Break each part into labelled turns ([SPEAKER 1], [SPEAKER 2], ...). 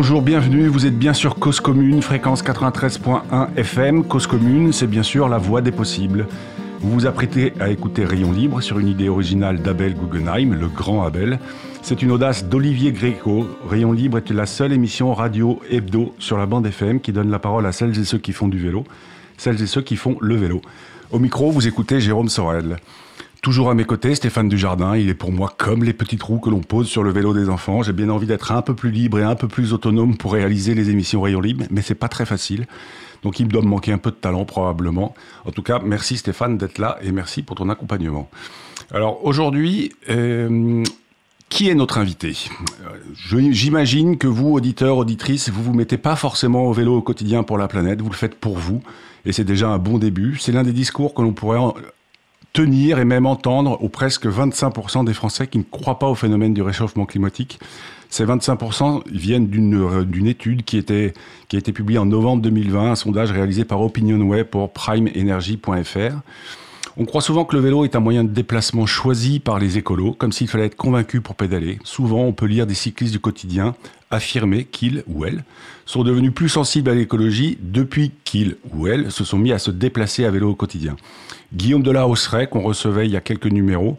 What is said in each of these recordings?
[SPEAKER 1] Bonjour, bienvenue, vous êtes bien sur Cause Commune, fréquence 93.1 FM. Cause Commune, c'est bien sûr la voie des possibles. Vous vous apprêtez à écouter Rayon Libre sur une idée originale d'Abel Guggenheim, le grand Abel. C'est une audace d'Olivier Gréco. Rayon Libre est la seule émission radio hebdo sur la bande FM qui donne la parole à celles et ceux qui font du vélo, celles et ceux qui font le vélo. Au micro, vous écoutez Jérôme Sorel. Toujours à mes côtés, Stéphane Dujardin. Il est pour moi comme les petits trous que l'on pose sur le vélo des enfants. J'ai bien envie d'être un peu plus libre et un peu plus autonome pour réaliser les émissions Rayon Libre, mais c'est pas très facile. Donc il me doit me manquer un peu de talent probablement. En tout cas, merci Stéphane d'être là et merci pour ton accompagnement. Alors aujourd'hui, euh, qui est notre invité? J'imagine que vous, auditeurs, auditrices, vous vous mettez pas forcément au vélo au quotidien pour la planète, vous le faites pour vous, et c'est déjà un bon début. C'est l'un des discours que l'on pourrait tenir et même entendre aux presque 25% des Français qui ne croient pas au phénomène du réchauffement climatique. Ces 25% viennent d'une étude qui, était, qui a été publiée en novembre 2020, un sondage réalisé par OpinionWay pour primeenergy.fr. On croit souvent que le vélo est un moyen de déplacement choisi par les écolos, comme s'il fallait être convaincu pour pédaler. Souvent, on peut lire des cyclistes du quotidien affirmer qu'ils ou elles sont devenus plus sensibles à l'écologie depuis qu'ils ou elles se sont mis à se déplacer à vélo au quotidien. Guillaume de la qu'on recevait il y a quelques numéros,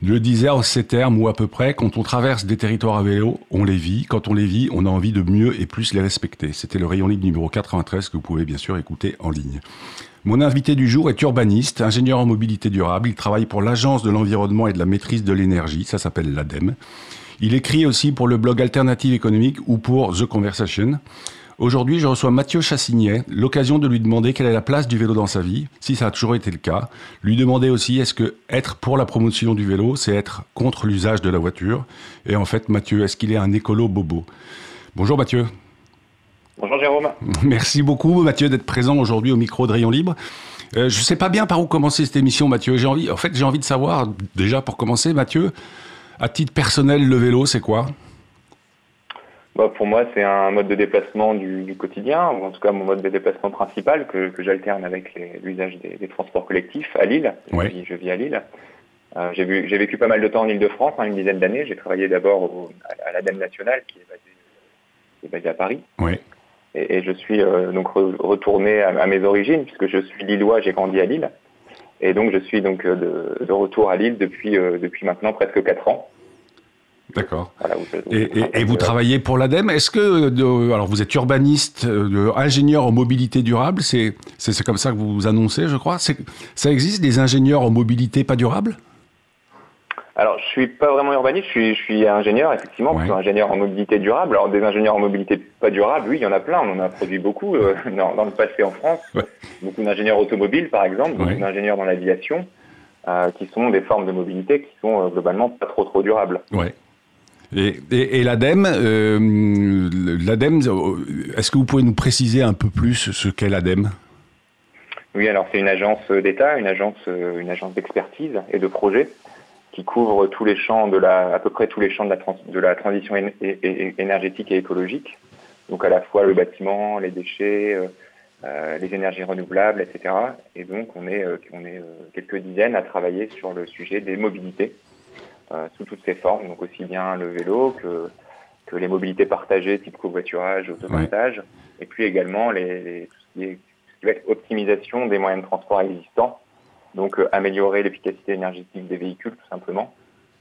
[SPEAKER 1] le disait en ces termes ou à peu près, quand on traverse des territoires à vélo, on les vit. Quand on les vit, on a envie de mieux et plus les respecter. C'était le rayon libre numéro 93 que vous pouvez bien sûr écouter en ligne. Mon invité du jour est urbaniste, ingénieur en mobilité durable. Il travaille pour l'Agence de l'environnement et de la maîtrise de l'énergie, ça s'appelle l'ADEME. Il écrit aussi pour le blog Alternative économique ou pour The Conversation. Aujourd'hui, je reçois Mathieu Chassignet, l'occasion de lui demander quelle est la place du vélo dans sa vie, si ça a toujours été le cas. Lui demander aussi est-ce que être pour la promotion du vélo, c'est être contre l'usage de la voiture? Et en fait, Mathieu, est-ce qu'il est un écolo bobo? Bonjour Mathieu.
[SPEAKER 2] Bonjour Jérôme.
[SPEAKER 1] Merci beaucoup Mathieu d'être présent aujourd'hui au micro de Rayon Libre. Euh, je ne sais pas bien par où commencer cette émission Mathieu. J'ai envie, en fait, j'ai envie de savoir déjà pour commencer Mathieu, à titre personnel, le vélo, c'est quoi?
[SPEAKER 2] Bah, Pour moi, c'est un mode de déplacement du, quotidien, ou en tout cas mon mode de déplacement principal que, j'alterne avec l'usage des, transports collectifs à Lille. Je, vis, à Lille. Euh, j'ai vécu pas mal de temps en Ile-de-France, hein, une dizaine d'années. J'ai travaillé d'abord à, l'ADEME nationale, qui est basée, à Paris.
[SPEAKER 1] Oui.
[SPEAKER 2] Et, je suis euh, donc retourné à, mes origines, puisque je suis lillois, j'ai grandi à Lille. Et donc je suis donc euh, de, retour à Lille depuis, euh, depuis maintenant presque 4 ans.
[SPEAKER 1] D'accord. et, vous travaillez pour l'ADEME. Est-ce que, alors vous êtes urbaniste, ingénieur en mobilité durable, c'est comme ça que vous vous annoncez, je crois. Ça existe des ingénieurs en mobilité pas durable?
[SPEAKER 2] Alors, je suis pas vraiment urbaniste, je suis, je suis ingénieur, effectivement, ouais. ingénieur en mobilité durable. Alors, des ingénieurs en mobilité pas durable, oui, il y en a plein, on en a produit beaucoup euh, dans, le passé en France. Beaucoup d'ingénieurs automobiles, par exemple, beaucoup d'ingénieurs dans l'aviation, euh, qui sont des formes de mobilité qui sont euh, globalement pas trop trop durables.
[SPEAKER 1] Ouais. Et, et, l'ADEME, l'ADEME, est-ce que vous pouvez nous préciser un peu plus ce qu'est l'ADEME?
[SPEAKER 2] Oui, alors c'est une agence d'État, une agence, une agence d'expertise et de projet qui couvre tous les champs de la, à peu près tous les champs de la, de la transition énergétique et écologique. Donc à la fois le bâtiment, les déchets, euh, euh, les énergies renouvelables, etc. Et donc on est, euh, on est quelques dizaines à travailler sur le sujet des mobilités sous toutes ses formes, donc aussi bien le vélo que, que les mobilités partagées type covoiturage, autopartage, et puis également les, tout, ce qui est, tout ce qui va être optimisation des moyens de transport existants donc euh, améliorer l'efficacité énergétique des véhicules tout simplement,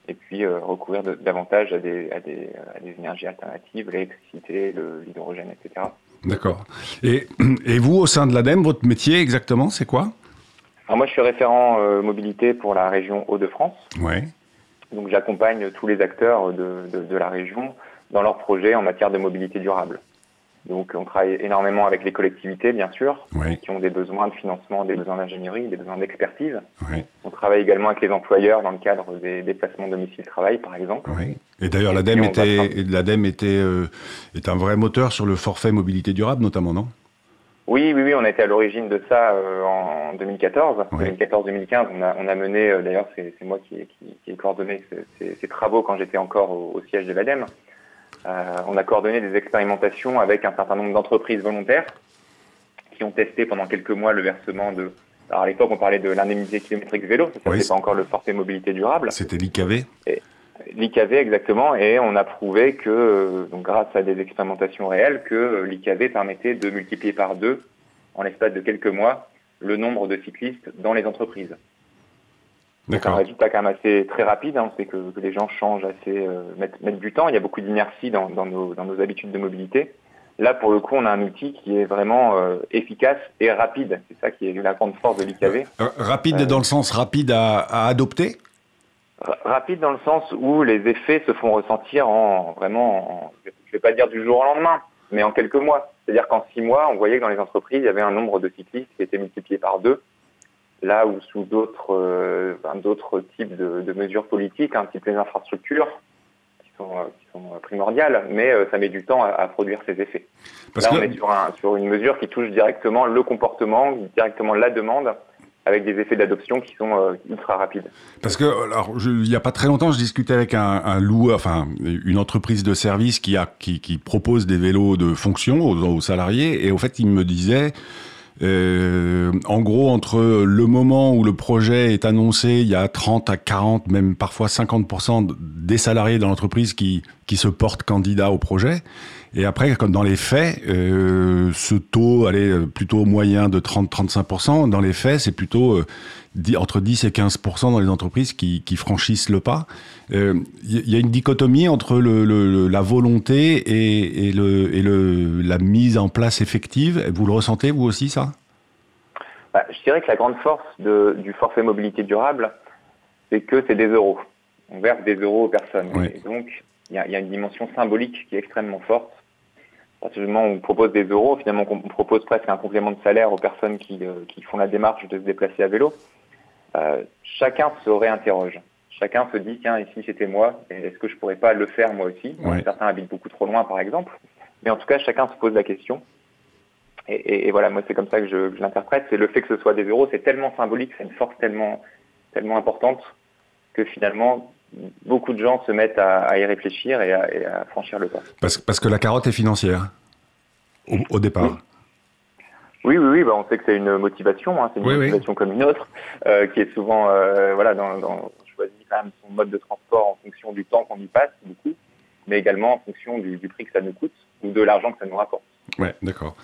[SPEAKER 2] et puis euh, recourir davantage à des, à, des, énergies alternatives, l'électricité, l'hydrogène, etc.
[SPEAKER 1] D'accord. Et, et, vous, au sein de l'ADEME, votre métier exactement, c'est quoi?
[SPEAKER 2] Alors moi, je suis référent euh, mobilité pour la région Hauts-de-France.
[SPEAKER 1] Ouais.
[SPEAKER 2] Donc j'accompagne tous les acteurs de, de, la région dans leurs projets en matière de mobilité durable. Donc on travaille énormément avec les collectivités, bien sûr, qui ont des besoins de financement, des besoins d'ingénierie, des besoins d'expertise. On travaille également avec les employeurs dans le cadre des déplacements domicile-travail, par exemple.
[SPEAKER 1] Et d'ailleurs, l'ADEME était, l'ADEME était euh, est un vrai moteur sur le forfait mobilité durable, notamment, non?
[SPEAKER 2] Oui, oui, oui, on était à l'origine de ça euh, en 2014. 2014-2015, on a, on a mené, euh, d'ailleurs, c'est moi qui, qui, ai coordonné ces, travaux quand j'étais encore au, au, siège de l'ADEME. Euh, on a coordonné des expérimentations avec un certain nombre d'entreprises volontaires qui ont testé pendant quelques mois le versement de. Alors à l'époque, on parlait de l'indemnité kilométrique vélo, ça n'était pas encore le forfait mobilité durable.
[SPEAKER 1] C'était l'IKV
[SPEAKER 2] L'IKV exactement, et on a prouvé que, donc grâce à des expérimentations réelles, que l'IKV permettait de multiplier par deux, en l'espace de quelques mois, le nombre de cyclistes dans les entreprises. C'est un résultat quand même assez très rapide, hein. c'est que, les gens changent assez, euh, mettent, du temps, il y a beaucoup d'inertie dans, nos, habitudes de mobilité. Là, pour le coup, on a un outil qui est vraiment euh, efficace et rapide. C'est ça qui est la grande force de l'IKV.
[SPEAKER 1] Euh, rapide dans le sens rapide à, adopter?
[SPEAKER 2] Rapide dans le sens où les effets se font ressentir en vraiment, je ne vais pas dire du jour au lendemain, mais en quelques mois. C'est-à-dire qu'en six mois, on voyait que dans les entreprises, il y avait un nombre de cyclistes qui était multiplié par deux là où sous d'autres euh, d'autres types de, mesures politiques, un type les infrastructures, qui sont, euh, qui sont primordiales, mais euh, ça met du temps à, produire ces effets. là, on est sur, un, sur une mesure qui touche directement le comportement, directement la demande, avec des effets d'adoption qui sont ultra rapides.
[SPEAKER 1] Parce que, alors, il n'y a pas très longtemps, je discutais avec un, un loueur, enfin, une entreprise de service qui, a, qui, qui propose des vélos de fonction aux, aux, salariés, et au fait, il me disait, euh, en gros, entre le moment où le projet est annoncé, il y a 30 à 40, même parfois 50% des salariés dans l'entreprise qui, qui se portent candidats au projet. Et après, comme dans les faits, euh, ce taux allait plutôt moyen de 30-35%. Dans les faits, c'est plutôt euh, entre 10 et 15% dans les entreprises qui, qui franchissent le pas. Il euh, y a une dichotomie entre le, la volonté et, et, le, et le, la mise en place effective. Vous le ressentez, vous aussi, ça?
[SPEAKER 2] Bah, Je dirais que la grande force de, du forfait mobilité durable, c'est que c'est des euros. On verse des euros aux personnes. Et donc, il y, y a, une dimension symbolique qui est extrêmement forte. Partir du moment où on propose des euros, finalement, on propose presque un complément de salaire aux personnes qui, euh, qui font la démarche de se déplacer à vélo. Euh, chacun se réinterroge. Chacun se dit, tiens, ici c'était moi, est-ce que je pourrais pas le faire moi aussi? Certains habitent beaucoup trop loin, par exemple. Mais en tout cas, chacun se pose la question. Et, voilà, moi c'est comme ça que je, l'interprète. C'est le fait que ce soit des euros, c'est tellement symbolique, c'est une force tellement, tellement importante que finalement, beaucoup de gens se mettent à, y réfléchir et à, franchir le pas.
[SPEAKER 1] Parce, parce que la carotte est financière, au, départ.
[SPEAKER 2] Oui, oui, oui, bah, on sait que c'est une motivation, hein, c'est une motivation comme une autre, euh, qui est souvent, euh, voilà, dans, dans, on choisit quand même son mode de transport en fonction du temps qu'on y passe, beaucoup, mais également en fonction du, prix que ça nous coûte ou de l'argent que ça nous rapporte.
[SPEAKER 1] Ouais, d'accord.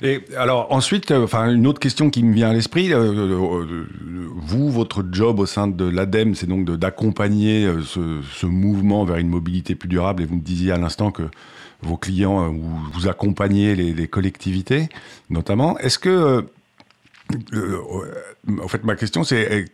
[SPEAKER 1] Et alors ensuite, euh, enfin une autre question qui me vient à l'esprit, vous, votre job au sein de l'ADEME, c'est donc d'accompagner ce, mouvement vers une mobilité plus durable. Et vous me disiez à l'instant que vos clients, euh, ou vous accompagnez les, collectivités, notamment. Est-ce que, euh, euh, en fait, ma question, c'est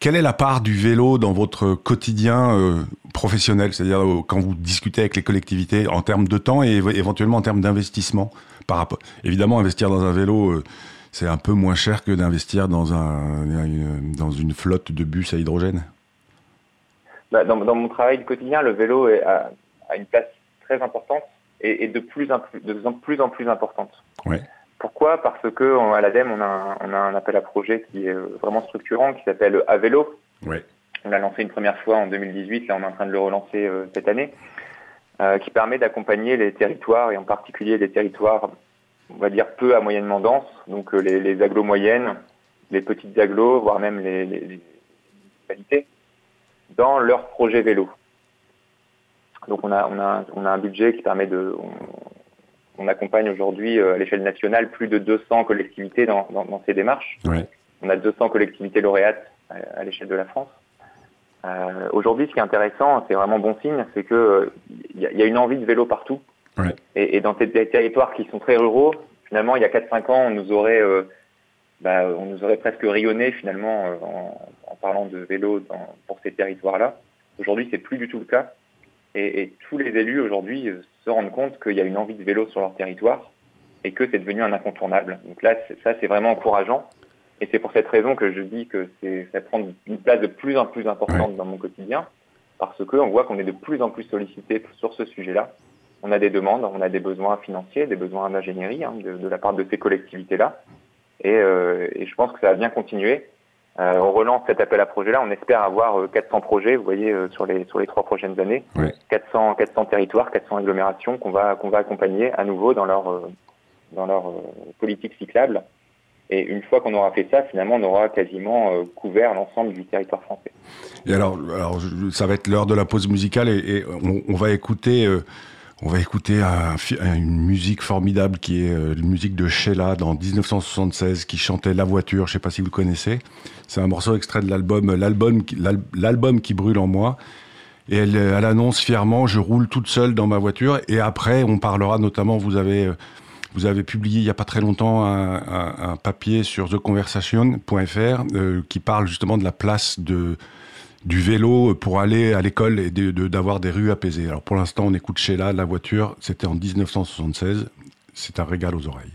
[SPEAKER 1] quelle est la part du vélo dans votre quotidien professionnel, c'est-à-dire quand vous discutez avec les collectivités en termes de temps et éventuellement en termes d'investissement par rapport. Évidemment, investir dans un vélo, c'est un peu moins cher que d'investir dans, un, dans une flotte de bus à hydrogène?
[SPEAKER 2] Bah, dans, mon travail quotidien, le vélo est a une place très importante est, de, plus en plus, de plus en plus importante. Pourquoi? Parce que à l'ADEME, on a, on a un appel à projet qui est euh, vraiment structurant, qui s'appelle Avélo. On l'a lancé une première fois en 2018, là on est en train de le relancer euh, cette année, euh, qui permet d'accompagner les territoires, et en particulier les territoires, on va dire, peu à moyennement denses, donc les, les agglos moyennes, les petites agglos, voire même les, les, les municipalités, dans leur projet vélo. Donc on a, on a, on a un budget qui permet de... On, accompagne aujourd'hui euh, à l'échelle nationale plus de 200 collectivités dans, dans, ces démarches. On a 200 collectivités lauréates à, l'échelle de la France. Euh, aujourd'hui, ce qui est intéressant, c'est vraiment bon signe, c'est que il y, a une envie de vélo partout. Et, dans ces territoires qui sont très ruraux, finalement, il y a 4-5 ans, on nous aurait, euh, bah, on nous aurait presque rayonné finalement en, parlant de vélo dans, pour ces territoires-là. Aujourd'hui, c'est plus du tout le cas. Et, tous les élus aujourd'hui se rendent compte qu'il y a une envie de vélo sur leur territoire et que c'est devenu un incontournable. Donc là, ça, c'est vraiment encourageant. Et c'est pour cette raison que je dis que ça prend une place de plus en plus importante dans mon quotidien, parce qu'on voit qu'on est de plus en plus sollicité sur ce sujet-là. On a des demandes, on a des besoins financiers, des besoins d'ingénierie hein, de, la part de ces collectivités-là. Et, euh, et, je pense que ça va bien continuer. Euh, on relance cet appel à projet-là. On espère avoir 400 euh, projets, vous voyez, euh, sur les sur les trois prochaines années. 400 400 territoires, 400 agglomérations qu'on va qu'on va accompagner à nouveau dans leur dans leur politique cyclable Et une fois qu'on aura fait ça, finalement, on aura quasiment euh, couvert l'ensemble du territoire français.
[SPEAKER 3] Et alors, alors ça va être l'heure de la pause musicale et, on, va écouter, euh, on va écouter une musique formidable qui est euh, une musique de Sheila dans 1976 qui chantait La voiture. Je ne sais pas si vous le connaissez. C'est un morceau extrait de l'album, l'album, qui brûle en moi. Et elle, elle, annonce fièrement, je roule toute seule dans ma voiture. Et après, on parlera notamment, vous avez vous avez publié il n'y a pas très longtemps un, papier sur theconversation.fr euh, qui parle justement de la place de, du vélo pour aller à l'école et d'avoir des rues apaisées. Alors pour l'instant, on écoute Sheila, La voiture, c'était en 1976. C'est un régal aux oreilles.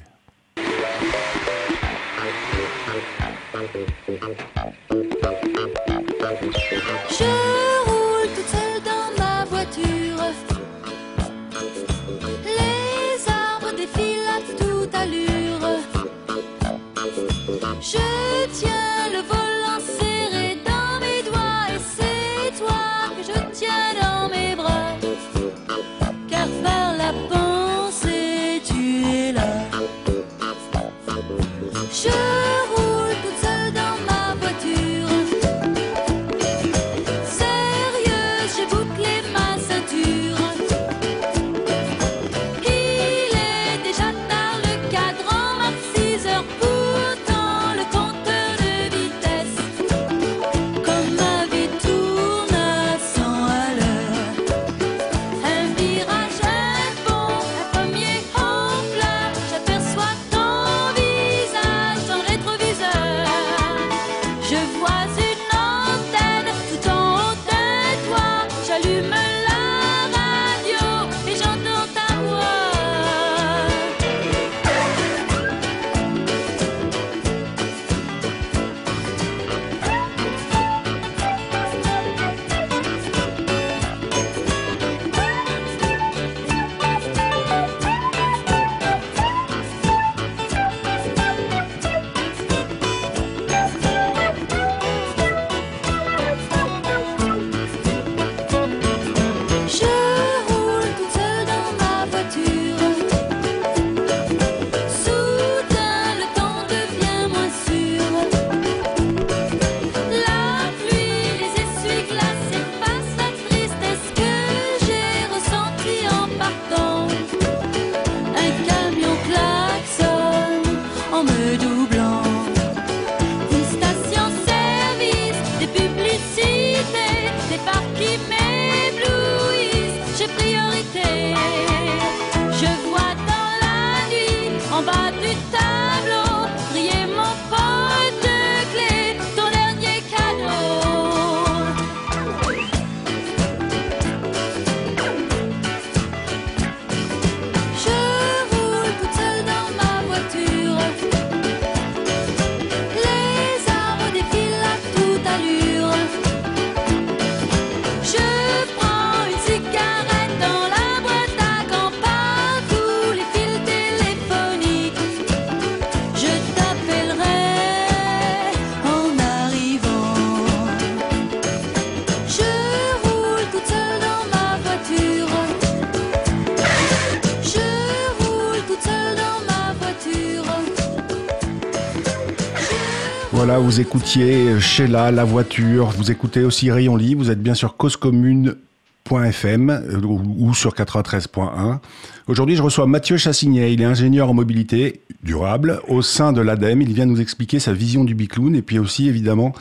[SPEAKER 3] Voilà, vous écoutiez Sheila, La Voiture, vous écoutez aussi Rayon Libre, vous êtes bien sur causecommune.fm euh, ou sur 93.1. Aujourd'hui, je reçois Mathieu Chassignet, il est ingénieur en mobilité durable au sein de l'ADEME. Il vient nous expliquer sa vision du bicloun et puis aussi évidemment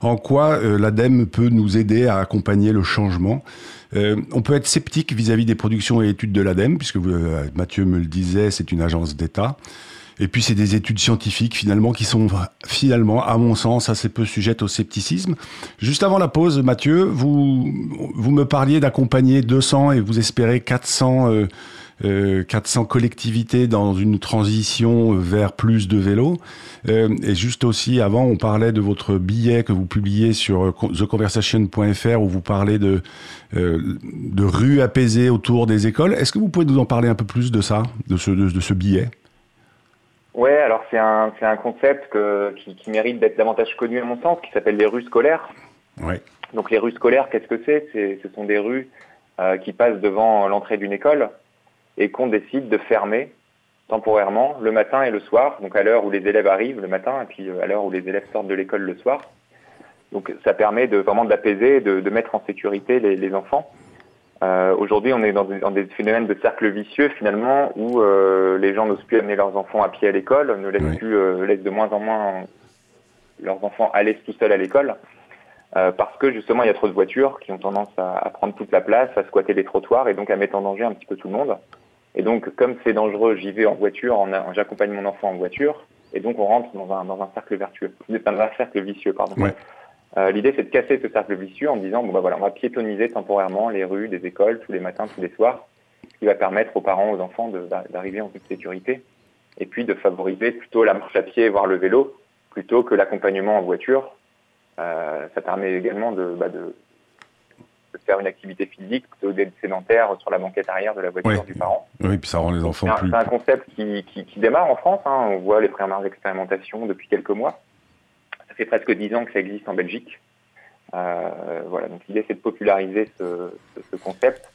[SPEAKER 3] en quoi euh, l'ADEME peut nous aider à accompagner le changement. Euh, on peut être sceptique vis-à-vis des productions et études de l'ADEME, puisque Mathieu me le disait, c'est une agence d'État. Et puis c'est des études scientifiques finalement qui sont finalement, à mon sens, assez peu sujettes au scepticisme. Juste avant la pause, Mathieu, vous, vous me parliez d'accompagner 200 et vous espérez 400, euh, euh, 400 collectivités dans une transition vers plus de vélos. Euh, et juste aussi avant, on parlait de votre billet que vous publiez sur euh, theconversation.fr où vous parlez de, euh, de rues apaisées autour des écoles. Est-ce que vous pouvez nous en parler un peu plus de ça, de ce, de ce billet?
[SPEAKER 2] Ouais, alors c'est un, c'est un concept que, qui, qui, mérite d'être davantage connu à mon sens, qui s'appelle les rues scolaires.
[SPEAKER 3] Ouais.
[SPEAKER 2] Donc les rues scolaires, qu'est-ce que c'est, c'est Ce sont des rues euh, qui passent devant l'entrée d'une école et qu'on décide de fermer temporairement le matin et le soir, donc à l'heure où les élèves arrivent le matin et puis à l'heure où les élèves sortent de l'école le soir. Donc ça permet de vraiment d'apaiser, de, de, mettre en sécurité les, les enfants. Euh, Aujourd'hui, on est dans des, dans des, phénomènes de cercle vicieux finalement où euh, les gens n'osent plus amener leurs enfants à pied à l'école, ne laissent oui. plus, euh, laissent de moins en moins leurs enfants aller tout seuls à l'école. Euh, parce que justement il y a trop de voitures qui ont tendance à, à, prendre toute la place, à squatter les trottoirs et donc à mettre en danger un petit peu tout le monde. Et donc comme c'est dangereux, j'y vais en voiture, en, en j'accompagne mon enfant en voiture, et donc on rentre dans un, dans un cercle vertueux, dans un cercle vicieux, pardon. Euh, L'idée, c'est de casser ce cercle vicieux en disant, bon bah voilà, on va piétoniser temporairement les rues des écoles tous les matins, tous les soirs, ce qui va permettre aux parents, aux enfants d'arriver en toute sécurité, et puis de favoriser plutôt la marche à pied, voire le vélo, plutôt que l'accompagnement en voiture. Euh, ça permet également de, bah, de, de, faire une activité physique plutôt d'être sédentaire sur la banquette arrière de la voiture
[SPEAKER 1] oui.
[SPEAKER 2] du parent.
[SPEAKER 1] Oui, puis ça rend les enfants
[SPEAKER 2] C'est un,
[SPEAKER 1] plus...
[SPEAKER 2] un, concept qui, qui, qui, démarre en France. Hein. On voit les premières expérimentations depuis quelques mois. Ça fait presque dix ans que ça existe en Belgique. Euh, voilà, donc l'idée c'est de populariser ce, ce, ce, concept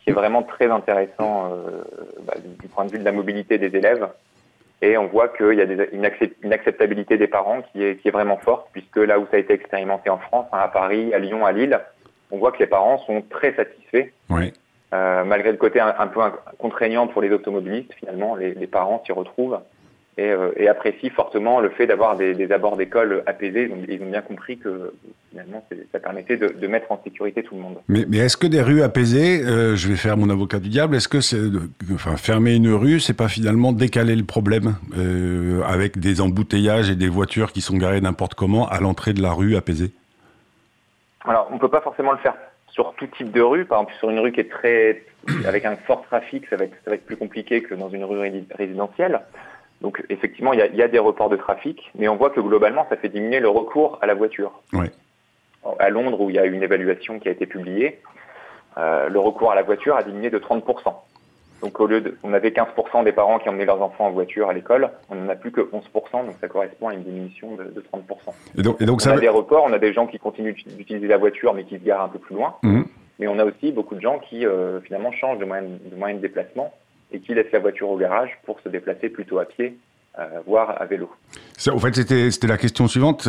[SPEAKER 2] qui est vraiment très intéressant euh, bah, du point de vue de la mobilité des élèves. Et on voit qu'il y a des, une, accept, une, acceptabilité des parents qui est, qui est, vraiment forte, puisque là où ça a été expérimenté en France, hein, à Paris, à Lyon, à Lille, on voit que les parents sont très satisfaits.
[SPEAKER 1] Oui.
[SPEAKER 2] Euh, malgré le côté un, un, peu contraignant pour les automobilistes, finalement, les, les parents s'y retrouvent et, euh, et, apprécient fortement le fait d'avoir des, des, abords d'école apaisés. Ils ont bien compris que finalement, ça permettait de, de, mettre en sécurité tout le monde.
[SPEAKER 1] Mais, mais est-ce que des rues apaisées, euh, je vais faire mon avocat du diable, est-ce que c'est, enfin, fermer une rue, c'est pas finalement décaler le problème euh, avec des embouteillages et des voitures qui sont garées n'importe comment à l'entrée de la rue apaisée?
[SPEAKER 2] Alors, on peut pas forcément le faire sur tout type de rue. Par exemple, sur une rue qui est très avec un fort trafic, ça va être, ça va être plus compliqué que dans une rue résidentielle. Donc effectivement, il y, a, il y, a, des reports de trafic, mais on voit que globalement, ça fait diminuer le recours à la voiture. À Londres, où il y a une évaluation qui a été publiée, euh, le recours à la voiture a diminué de 30%. Donc au lieu de, on avait 15% des parents qui emmenaient leurs enfants en voiture à l'école, on n'en a plus que 11%, donc ça correspond à une diminution de, de 30%.
[SPEAKER 1] Et donc, et donc
[SPEAKER 2] on
[SPEAKER 1] ça
[SPEAKER 2] a des reports, on a des gens qui continuent d'utiliser la voiture mais qui se garent un peu plus loin.
[SPEAKER 1] Mmh.
[SPEAKER 2] Mais on a aussi beaucoup de gens qui euh, finalement changent de moyen de, moyen de déplacement et qui laissent la voiture au garage pour se déplacer plutôt à pied euh, voire à vélo.
[SPEAKER 1] En fait, c'était la question suivante.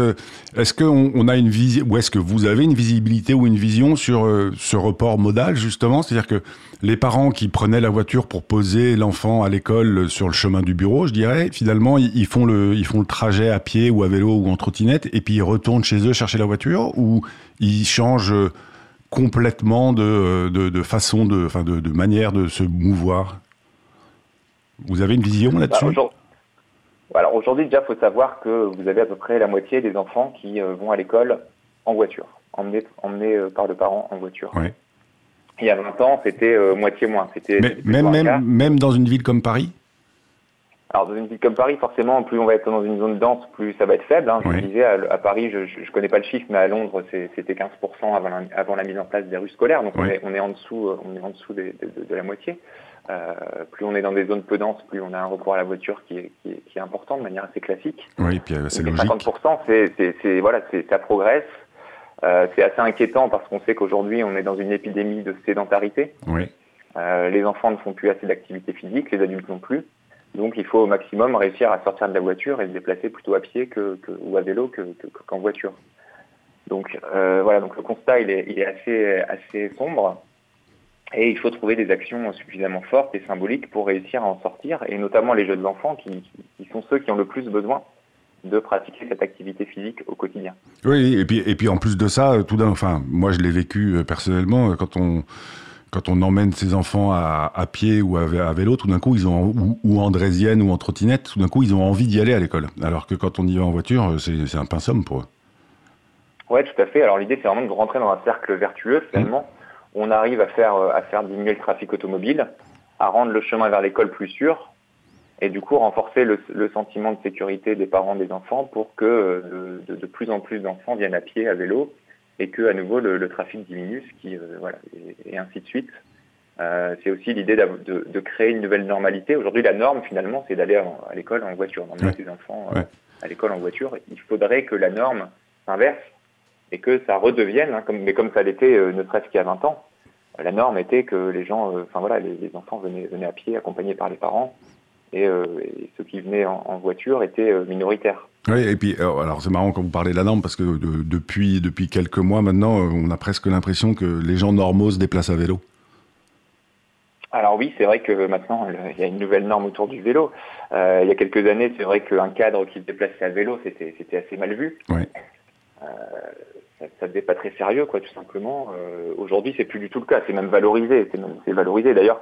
[SPEAKER 1] Est-ce qu'on on a une ou est-ce que vous avez une visibilité ou une vision sur euh, ce report modal, justement? C'est-à-dire que les parents qui prenaient la voiture pour poser l'enfant à l'école sur le chemin du bureau, je dirais, finalement, ils, font le, ils font le trajet à pied ou à vélo ou en trottinette, et puis ils retournent chez eux chercher la voiture, ou ils changent complètement de, de, façon, de, enfin de manière de se mouvoir? Vous avez une vision là-dessus?
[SPEAKER 2] bah, alors aujourd'hui, déjà, il faut savoir que vous avez à peu près la moitié des enfants qui euh, vont à l'école en voiture, emmenés, emmenés euh, par le parent en voiture.
[SPEAKER 1] Ouais.
[SPEAKER 2] Il y a 20 ans, c'était euh, moitié moins. C'était
[SPEAKER 1] même, même, même dans une ville comme Paris?
[SPEAKER 2] Alors dans une ville comme Paris, forcément, plus on va être dans une zone dense, plus ça va être faible. Hein. Je oui. disais, à, à, Paris, je ne connais pas le chiffre, mais à Londres, c'était 15% avant la, avant la, mise en place des rues scolaires. Donc on, est, on, est, en dessous, on est en dessous des, de, de, de, la moitié. Euh, plus on est dans des zones peu denses, plus on a un recours à la voiture qui est, qui est, qui est important de manière assez classique.
[SPEAKER 1] Oui, puis c'est logique.
[SPEAKER 2] 50%, c'est voilà, ça progresse. Euh, c'est assez inquiétant parce qu'on sait qu'aujourd'hui on est dans une épidémie de sédentarité.
[SPEAKER 1] Oui.
[SPEAKER 2] Euh, les enfants ne font plus assez d'activité physique, les adultes non plus. Donc il faut au maximum réussir à sortir de la voiture et se déplacer plutôt à pied que, que ou à vélo qu'en que, qu voiture. Donc euh, voilà, donc le constat il est, il est assez, assez sombre et il faut trouver des actions suffisamment fortes et symboliques pour réussir à en sortir, et notamment les jeunes enfants qui, qui sont ceux qui ont le plus besoin de pratiquer cette activité physique au quotidien.
[SPEAKER 1] Oui, et puis, et puis en plus de ça, tout d'un, enfin, moi je l'ai vécu personnellement, quand on, quand on emmène ses enfants à, à pied ou à, à vélo, tout d'un coup, ils ont, ou, ou, en draisienne ou en trottinette, tout d'un coup, ils ont envie d'y aller à l'école. Alors que quand on y va en voiture, c'est un pinsomme pour eux.
[SPEAKER 2] Oui, tout à fait. Alors l'idée, c'est vraiment de rentrer dans un cercle vertueux, finalement. On arrive à faire, à faire diminuer le trafic automobile, à rendre le chemin vers l'école plus sûr, et du coup renforcer le, le, sentiment de sécurité des parents des enfants pour que de, de, plus en plus d'enfants viennent à pied, à vélo, et que à nouveau le, le trafic diminue, ce qui euh, voilà, et, et, ainsi de suite. Euh, c'est aussi l'idée de, de, créer une nouvelle normalité. Aujourd'hui, la norme finalement, c'est d'aller à l'école en voiture, d'emmener ouais. ses enfants euh,
[SPEAKER 1] ouais.
[SPEAKER 2] à l'école en voiture. Il faudrait que la norme s'inverse et que ça redevienne, hein, comme, mais comme ça l'était euh, ne serait-ce qu'il y a 20 ans. La norme était que les gens, euh, enfin voilà, les, les, enfants venaient, venaient à pied, accompagnés par les parents, et, ceux qui venaient en, voiture étaient minoritaires.
[SPEAKER 1] Oui, et puis alors c'est marrant quand vous parlez de la norme parce que depuis depuis quelques mois maintenant, on a presque l'impression que les gens normaux se déplacent à vélo.
[SPEAKER 2] Alors oui, c'est vrai que maintenant, il y a une nouvelle norme autour du vélo. Euh, il y a quelques années, c'est vrai qu'un cadre qui se déplaçait à vélo, c'était assez mal vu. Euh, ça, ne devait pas très sérieux, quoi, tout simplement. Euh, aujourd'hui, c'est plus du tout le cas. C'est même valorisé. C'est valorisé. D'ailleurs,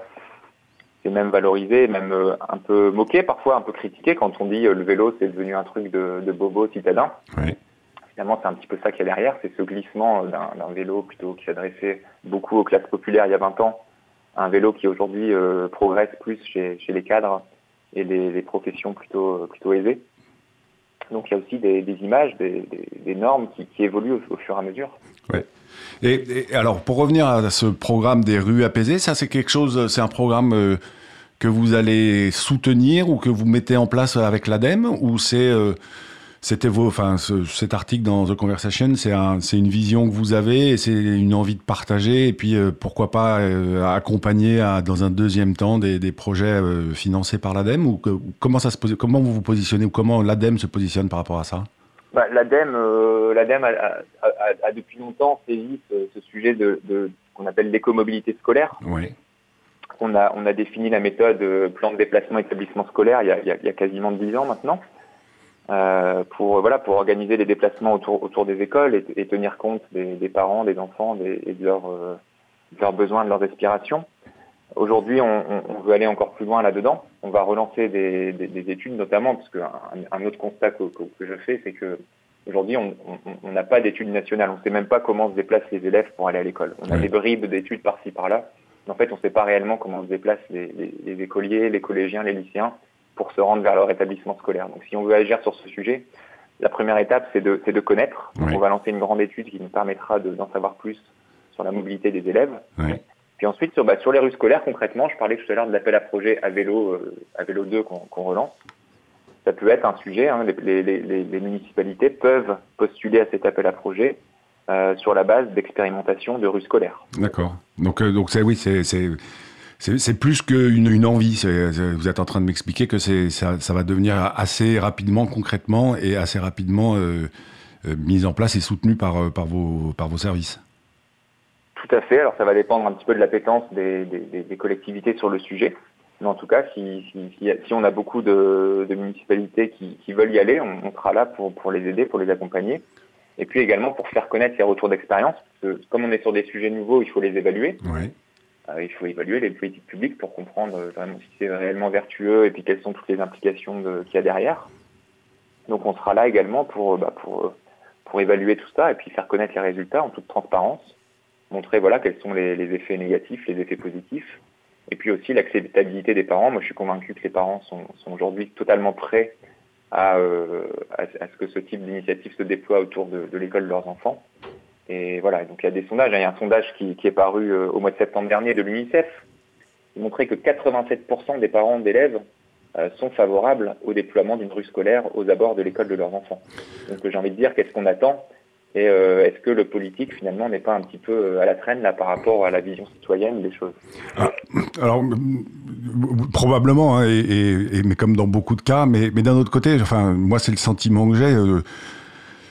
[SPEAKER 2] c'est même valorisé, même un peu moqué parfois, un peu critiqué quand on dit le vélo, c'est devenu un truc de, bobo citadin. Finalement, c'est un petit peu ça qu'il y a derrière. C'est ce glissement d'un vélo plutôt qui s'adressait beaucoup aux classes populaires il y a 20 ans un vélo qui aujourd'hui euh, progresse plus chez, les cadres et les, professions plutôt, plutôt aisées. Donc il y a aussi des, images, des, normes qui, évoluent au, fur et à mesure.
[SPEAKER 1] Ouais. Et, alors pour revenir à ce programme des rues apaisées, ça c'est quelque chose, c'est un programme euh, que vous allez soutenir ou que vous mettez en place avec l'ADEME ou c'est euh, c'était vos, enfin, cet article dans The Conversation, c'est un, une vision que vous avez et c'est une envie de partager et puis euh, pourquoi pas euh, accompagner dans un deuxième temps des, projets euh, financés par l'ADEME ou comment ça se comment vous vous positionnez ou comment l'ADEME se positionne par rapport à ça?
[SPEAKER 2] Bah, L'ADEME, l'ADEME a, depuis longtemps saisi ce, sujet de, qu'on appelle l'écomobilité scolaire.
[SPEAKER 1] Oui.
[SPEAKER 2] On a, on a défini la méthode plan de déplacement établissement scolaire il y a, il y a quasiment dix ans maintenant. Euh, pour voilà pour organiser les déplacements autour autour des écoles et, tenir compte des, parents, des enfants et de, leurs euh, leurs besoins, de leurs aspirations. Aujourd'hui, on, on, veut aller encore plus loin là-dedans. On va relancer des, des, études, notamment parce qu'un un autre constat que, que, je fais, c'est que aujourd'hui, on n'a pas d'études nationales. On ne sait même pas comment se déplacent les élèves pour aller à l'école. On a des bribes d'études par-ci par-là. En fait, on ne sait pas réellement comment se déplacent les, les, les écoliers, les collégiens, les lycéens pour se rendre vers leur établissement scolaire. Donc si on veut agir sur ce sujet, la première étape, c'est de, de, connaître. On va lancer une grande étude qui nous permettra d'en savoir plus sur la mobilité des élèves. Puis ensuite, sur, bah, sur les rues scolaires, concrètement, je parlais tout à l'heure de l'appel à projet à vélo, euh, à vélo 2 qu'on relance. Ça peut être un sujet. Hein. Les, les, les, municipalités peuvent postuler à cet appel à projet euh, sur la base d'expérimentation de rues scolaires.
[SPEAKER 1] D'accord. Donc, euh, donc oui, c'est c'est plus qu'une une envie. vous êtes en train de m'expliquer que ça, ça va devenir assez rapidement, concrètement, et assez rapidement euh, euh, mis en place et soutenu par, euh, par, vos, par vos services.
[SPEAKER 2] Tout à fait. Alors ça va dépendre un petit peu de l'appétence des, des, collectivités sur le sujet. Mais en tout cas, si, si, si on a beaucoup de, de municipalités qui, qui, veulent y aller, on, sera là pour, pour les aider, pour les accompagner. Et puis également pour faire connaître les retours d'expérience. Comme on est sur des sujets nouveaux, il faut les évaluer. Euh, il faut évaluer les politiques publiques pour comprendre euh, vraiment si c'est réellement vertueux et puis quelles sont toutes les implications qu'il y a derrière. Donc on sera là également pour, bah, pour, pour évaluer tout ça et puis faire connaître les résultats en toute transparence, montrer voilà quels sont les, effets négatifs, les effets positifs, et puis aussi l'acceptabilité des parents. Moi je suis convaincu que les parents sont, aujourd'hui totalement prêts à, euh, à, ce que ce type d'initiative se déploie autour de l'école de leurs enfants. Et voilà, donc il y a des sondages. Il y a un sondage qui, est paru euh, au mois de septembre dernier de l'UNICEF qui montrait que 87% des parents d'élèves euh, sont favorables au déploiement d'une rue scolaire aux abords de l'école de leurs enfants. Donc j'ai envie de dire, qu'est-ce qu'on attend? Et euh, est-ce que le politique finalement n'est pas un petit peu à la traîne là par rapport à la vision citoyenne des choses?
[SPEAKER 1] Ah, Alors probablement, hein, mais comme dans beaucoup de cas, mais, mais d'un autre côté, enfin moi c'est le sentiment que j'ai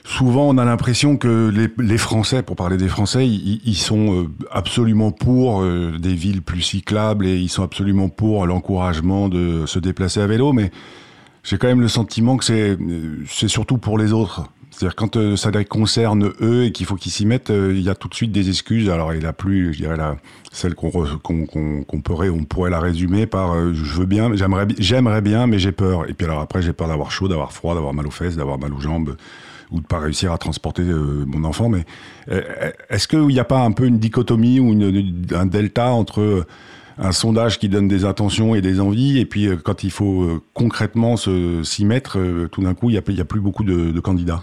[SPEAKER 1] souvent on a l'impression que les, Français, pour parler des Français, ils, sont euh, absolument pour euh, des villes plus cyclables et ils sont absolument pour l'encouragement de se déplacer à vélo, mais j'ai quand même le sentiment que c'est c'est surtout pour les autres. C'est-à-dire quand euh, ça les concerne eux et qu'il faut qu'ils s'y mettent, il y a tout de suite des excuses. Alors il a plus, je dirais la, celle qu'on qu'on pourrait, on pourrait la résumer par je veux bien, j'aimerais j'aimerais bien, mais j'ai peur. Et puis alors après j'ai peur d'avoir chaud, d'avoir froid, d'avoir mal aux fesses, d'avoir mal aux jambes ou de pas réussir à transporter euh, mon enfant. Mais euh, est-ce qu'il n'y a pas un peu une dichotomie ou un delta entre euh, un sondage qui donne des intentions et des envies, et puis quand il faut concrètement s'y mettre, tout d'un coup, il n'y a, plus beaucoup de, candidats?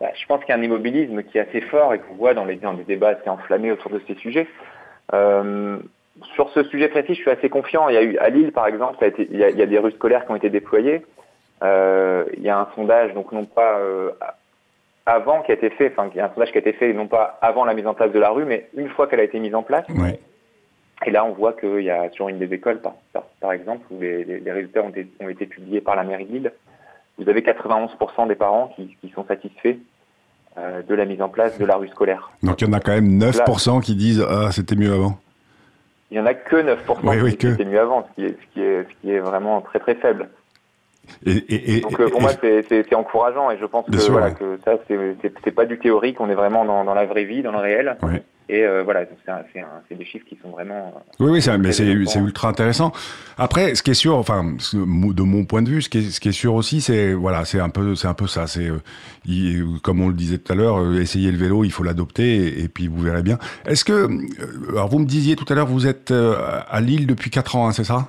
[SPEAKER 2] Bah, Je pense qu'il y a un immobilisme qui est assez fort et qu'on voit dans les, débats assez enflammés autour de ces sujets. sur ce sujet précis, je suis assez confiant. Il y a eu à Lille, par exemple, il y a des rues scolaires qui ont été déployées. Euh, il y a un sondage, donc non pas euh, avant qui a été fait, enfin il y a un sondage qui a été fait non pas avant la mise en place de la rue, mais une fois qu'elle a été mise en place. Et là, on voit qu'il y a sur une des écoles, par, exemple, où les, résultats ont été, ont été, publiés par la mairie de Lille, vous avez 91% des parents qui, sont satisfaits euh, de la mise en place de la rue scolaire.
[SPEAKER 1] Donc il y en a quand même 9% qui disent ah c'était mieux avant.
[SPEAKER 2] Il y en a que 9% qui disent c'était mieux avant, ce qui, est, ce, qui est, ce qui est vraiment très très faible. Et, Donc euh, pour moi c'est encourageant et je pense que, voilà, que ça c'est pas du théorique, on est vraiment dans, dans, la vraie vie, dans le réel. Et euh, voilà, c'est des chiffres qui sont vraiment.
[SPEAKER 1] Oui, oui, mais c'est ultra intéressant. Après, ce qui est sûr, enfin, de mon point de vue, ce qui est, ce qui est sûr aussi, c'est voilà, c'est un peu, c'est un peu ça. C'est euh, comme on le disait tout à l'heure, euh, essayer le vélo, il faut l'adopter, et, puis vous verrez bien. Est-ce que, alors vous me disiez tout à l'heure, vous êtes à Lille depuis 4 ans, hein, c'est ça?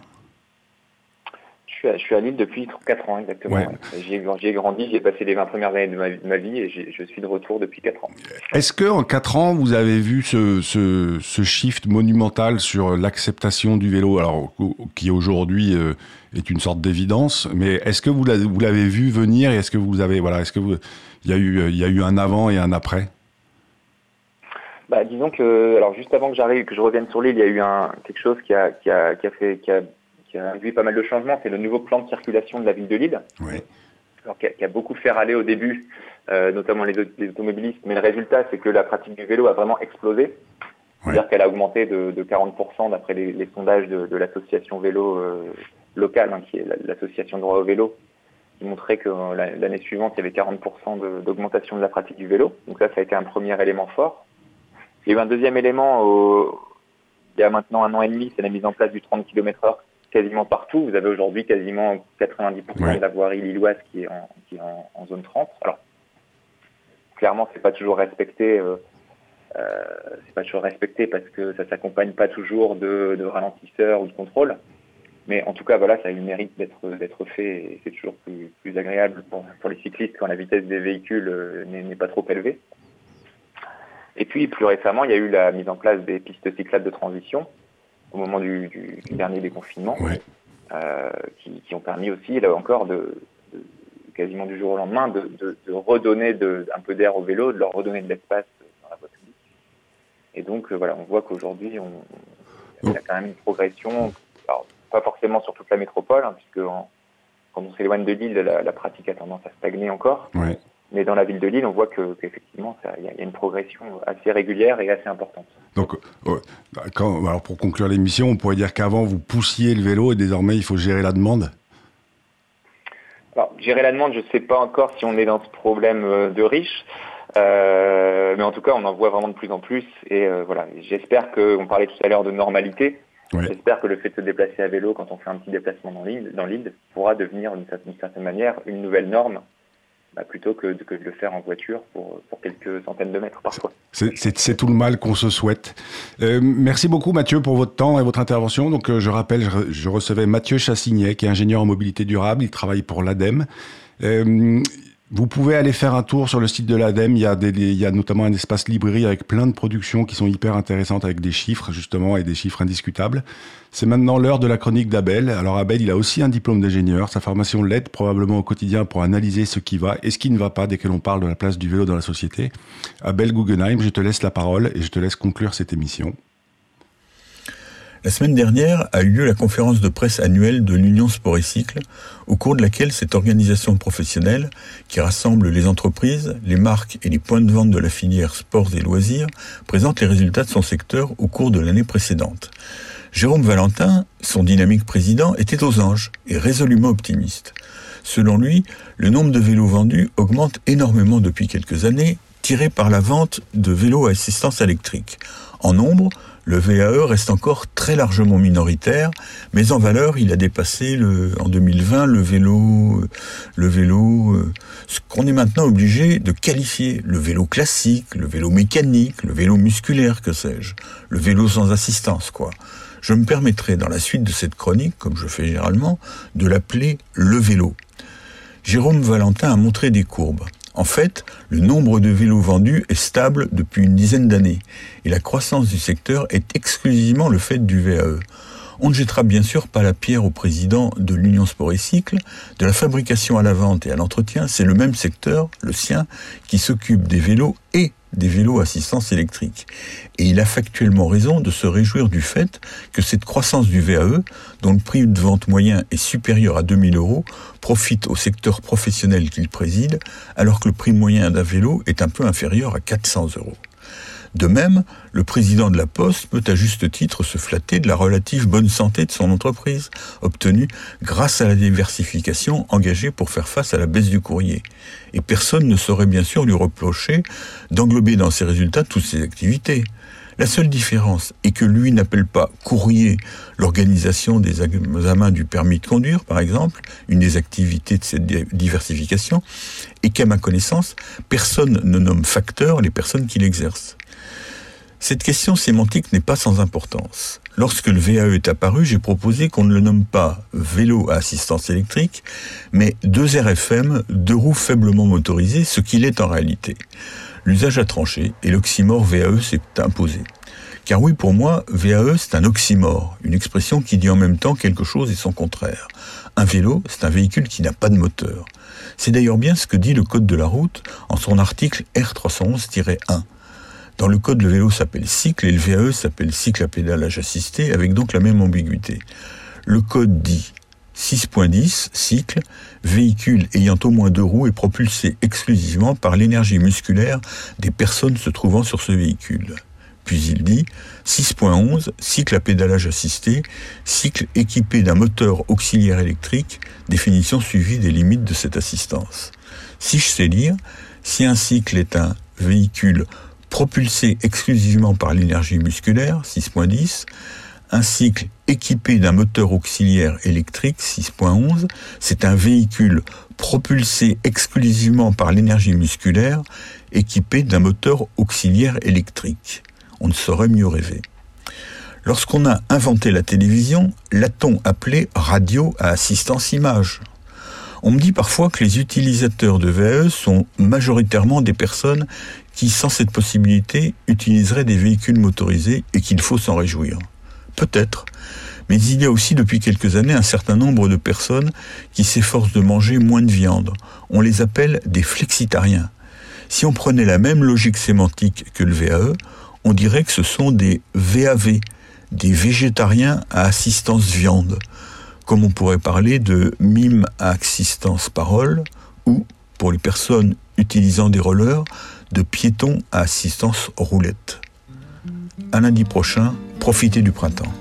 [SPEAKER 2] Je suis à Lille depuis 4 ans exactement. J'y ai, grandi, j'ai passé les 20 premières années de ma, vie et je suis de retour depuis 4 ans.
[SPEAKER 1] Est-ce que en 4 ans, vous avez vu ce, ce, shift monumental sur l'acceptation du vélo, alors qui aujourd'hui euh, est une sorte d'évidence, mais est-ce que vous l'avez vu venir et est-ce que vous avez voilà, est-ce que vous il y a eu il y a eu un avant et un après?
[SPEAKER 2] Bah, disons que, alors juste avant que j'arrive, que je revienne sur l'île, il y a eu un, quelque chose qui a, qui a, qui a fait, qui a qui a induit pas mal de changements, c'est le nouveau plan de circulation de la ville de Lille. Alors, qui, a, beaucoup fait râler au début, euh, notamment les, automobilistes, mais le résultat, c'est que la pratique du vélo a vraiment explosé. C'est-à-dire qu'elle a augmenté de, 40% d'après les, sondages de, l'association vélo euh, locale, hein, qui est l'association droit au vélo, qui montrait que euh, l'année suivante, il y avait 40% d'augmentation de, la pratique du vélo. Donc ça, ça a été un premier élément fort. Il y a eu un deuxième élément il y a maintenant un an et demi, c'est la mise en place du 30 km h quasiment partout. Vous avez aujourd'hui quasiment 90% de la voirie lilloise qui est en, qui est en, zone 30. Alors, clairement, c'est pas toujours respecté. Euh, euh, c'est pas toujours respecté parce que ça s'accompagne pas toujours de, de, ralentisseurs ou de contrôle. Mais en tout cas, voilà, ça a eu le mérite d'être d'être fait et c'est toujours plus, plus agréable pour, pour, les cyclistes quand la vitesse des véhicules euh, n'est pas trop élevée. Et puis, plus récemment, il y a eu la mise en place des pistes cyclables de transition au moment du, dernier déconfinement, euh, qui, ont permis aussi, là encore, de, quasiment du jour au lendemain, de, redonner un peu d'air au vélo, de leur redonner de l'espace dans la voie publique. Et donc, euh, voilà, on voit qu'aujourd'hui, on, il y a quand même une progression, pas forcément sur toute la métropole, hein, puisque quand on s'éloigne de l'île, la, pratique a tendance à stagner encore. Mais dans la ville de Lille, on voit qu'effectivement, il y, a une progression assez régulière et assez importante.
[SPEAKER 1] Donc, euh, alors pour conclure l'émission, on pourrait dire qu'avant, vous poussiez le vélo et désormais, il faut gérer la demande?
[SPEAKER 2] Alors, Gérer la demande, je ne sais pas encore si on est dans ce problème euh, de riche. Euh, mais en tout cas, on en voit vraiment de plus en plus. Et voilà, j'espère que, on parlait tout à l'heure de normalité, J'espère que le fait de se déplacer à vélo quand on fait un petit déplacement dans l'île, dans l'île pourra devenir d'une certaine manière une nouvelle norme bah, plutôt que de, le faire en voiture pour, quelques centaines de mètres parfois.
[SPEAKER 1] C'est tout le mal qu'on se souhaite. Euh, merci beaucoup Mathieu pour votre temps et votre intervention. Donc euh, je rappelle, je, recevais Mathieu Chassignet, qui est ingénieur en mobilité durable. Il travaille pour l'ADEME. Euh, vous pouvez aller faire un tour sur le site de l'ADEME. Il y, a des, il y a notamment un espace librairie avec plein de productions qui sont hyper intéressantes avec des chiffres, justement, et des chiffres indiscutables. C'est maintenant l'heure de la chronique d'Abel. Alors, Abel, il a aussi un diplôme d'ingénieur. Sa formation l'aide probablement au quotidien pour analyser ce qui va et ce qui ne va pas dès que l'on parle de la place du vélo dans la société. Abel Guggenheim, je te laisse la parole et je te laisse conclure cette émission.
[SPEAKER 4] La semaine dernière a eu lieu la conférence de presse annuelle de l'Union Sport et Cycle, au cours de laquelle cette organisation professionnelle, qui rassemble les entreprises, les marques et les points de vente de la filière sports et loisirs, présente les résultats de son secteur au cours de l'année précédente. Jérôme Valentin, son dynamique président, était aux anges et résolument optimiste. Selon lui, le nombre de vélos vendus augmente énormément depuis quelques années, tiré par la vente de vélos à assistance électrique. En nombre, le VAE reste encore très largement minoritaire, mais en valeur, il a dépassé le, en 2020 le vélo, le vélo, euh, ce qu'on est maintenant obligé de qualifier le vélo classique, le vélo mécanique, le vélo musculaire, que sais-je, le vélo sans assistance, quoi. Je me permettrai dans la suite de cette chronique, comme je fais généralement, de l'appeler le vélo. Jérôme Valentin a montré des courbes. En fait, le nombre de vélos vendus est stable depuis une dizaine d'années et la croissance du secteur est exclusivement le fait du VAE. On ne jettera bien sûr pas la pierre au président de l'Union Sport et Cycle. De la fabrication à la vente et à l'entretien, c'est le même secteur, le sien, qui s'occupe des vélos et des vélos assistance électrique. Et il a factuellement raison de se réjouir du fait que cette croissance du VAE, dont le prix de vente moyen est supérieur à 2000 euros, profite au secteur professionnel qu'il préside, alors que le prix moyen d'un vélo est un peu inférieur à 400 euros. De même, le président de la Poste peut à juste titre se flatter de la relative bonne santé de son entreprise, obtenue grâce à la diversification engagée pour faire face à la baisse du courrier. Et personne ne saurait bien sûr lui reprocher d'englober dans ses résultats toutes ses activités. La seule différence est que lui n'appelle pas courrier l'organisation des examens du permis de conduire, par exemple, une des activités de cette diversification, et qu'à ma connaissance, personne ne nomme facteur les personnes qui l'exercent. Cette question sémantique n'est pas sans importance. Lorsque le VAE est apparu, j'ai proposé qu'on ne le nomme pas vélo à assistance électrique, mais deux RFM, deux roues faiblement motorisées, ce qu'il est en réalité. L'usage a tranché et l'oxymore VAE s'est imposé. Car oui, pour moi, VAE, c'est un oxymore, une expression qui dit en même temps quelque chose et son contraire. Un vélo, c'est un véhicule qui n'a pas de moteur. C'est d'ailleurs bien ce que dit le Code de la route en son article R311-1. Dans le code, le vélo s'appelle cycle et le VAE s'appelle cycle à pédalage assisté, avec donc la même ambiguïté. Le code dit 6.10, cycle, véhicule ayant au moins deux roues et propulsé exclusivement par l'énergie musculaire des personnes se trouvant sur ce véhicule. Puis il dit 6.11, cycle à pédalage assisté, cycle équipé d'un moteur auxiliaire électrique, définition suivie des limites de cette assistance. Si je sais lire, si un cycle est un véhicule propulsé exclusivement par l'énergie musculaire, 6.10, un cycle équipé d'un moteur auxiliaire électrique, 6.11, c'est un véhicule propulsé exclusivement par l'énergie musculaire, équipé d'un moteur auxiliaire électrique. On ne saurait mieux rêver. Lorsqu'on a inventé la télévision, l'a-t-on appelé radio à assistance image? On me dit parfois que les utilisateurs de VAE sont majoritairement des personnes qui, sans cette possibilité, utiliserait des véhicules motorisés et qu'il faut s'en réjouir. Peut-être. Mais il y a aussi depuis quelques années un certain nombre de personnes qui s'efforcent de manger moins de viande. On les appelle des flexitariens. Si on prenait la même logique sémantique que le VAE, on dirait que ce sont des VAV, des végétariens à assistance viande, comme on pourrait parler de mime à assistance parole, ou, pour les personnes utilisant des rollers, de piétons à assistance roulette. À lundi prochain, profitez du printemps.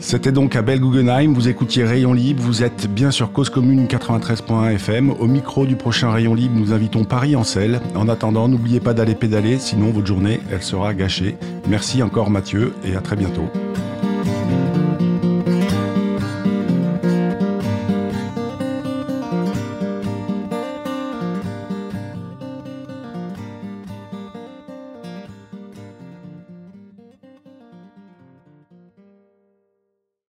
[SPEAKER 1] C'était donc Abel Guggenheim, vous écoutiez Rayon Libre, vous êtes bien sur Cause Commune 93.1 FM. Au micro du prochain Rayon Libre, nous invitons Paris Ancel. En attendant, n'oubliez pas d'aller pédaler, sinon votre journée, elle sera gâchée. Merci encore Mathieu et à très bientôt.